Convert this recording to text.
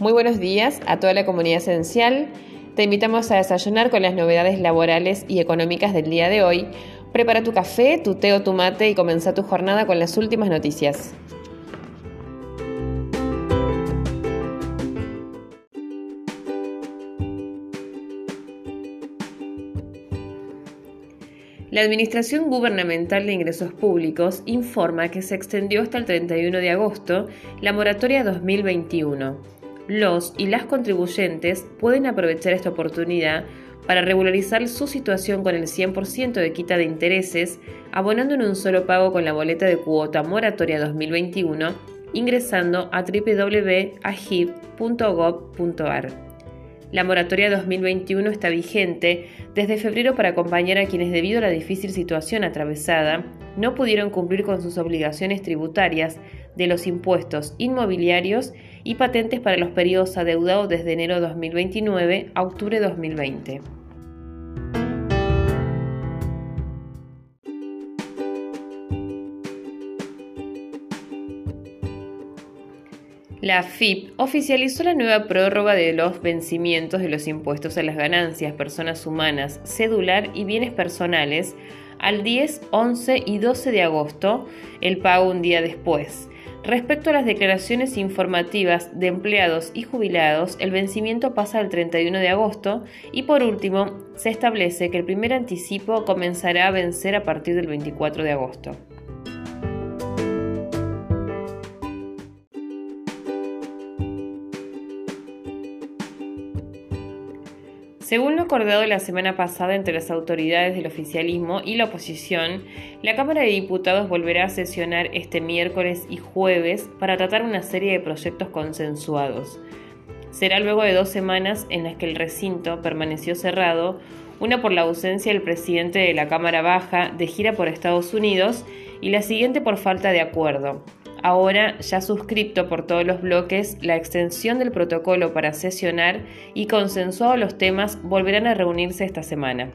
Muy buenos días a toda la comunidad esencial. Te invitamos a desayunar con las novedades laborales y económicas del día de hoy. Prepara tu café, tu té o tu mate y comienza tu jornada con las últimas noticias. La Administración Gubernamental de Ingresos Públicos informa que se extendió hasta el 31 de agosto la moratoria 2021. Los y las contribuyentes pueden aprovechar esta oportunidad para regularizar su situación con el 100% de quita de intereses, abonando en un solo pago con la boleta de cuota moratoria 2021, ingresando a www.agib.gov.ar. La moratoria 2021 está vigente desde febrero para acompañar a quienes debido a la difícil situación atravesada no pudieron cumplir con sus obligaciones tributarias de los impuestos inmobiliarios y patentes para los periodos adeudados desde enero 2029 a octubre 2020. La FIP oficializó la nueva prórroga de los vencimientos de los impuestos a las ganancias, personas humanas, cedular y bienes personales al 10, 11 y 12 de agosto, el pago un día después. Respecto a las declaraciones informativas de empleados y jubilados, el vencimiento pasa al 31 de agosto y por último, se establece que el primer anticipo comenzará a vencer a partir del 24 de agosto. Según lo acordado la semana pasada entre las autoridades del oficialismo y la oposición, la Cámara de Diputados volverá a sesionar este miércoles y jueves para tratar una serie de proyectos consensuados. Será luego de dos semanas en las que el recinto permaneció cerrado, una por la ausencia del presidente de la Cámara Baja de gira por Estados Unidos y la siguiente por falta de acuerdo, ahora ya suscripto por todos los bloques, la extensión del protocolo para sesionar y consensuado los temas volverán a reunirse esta semana.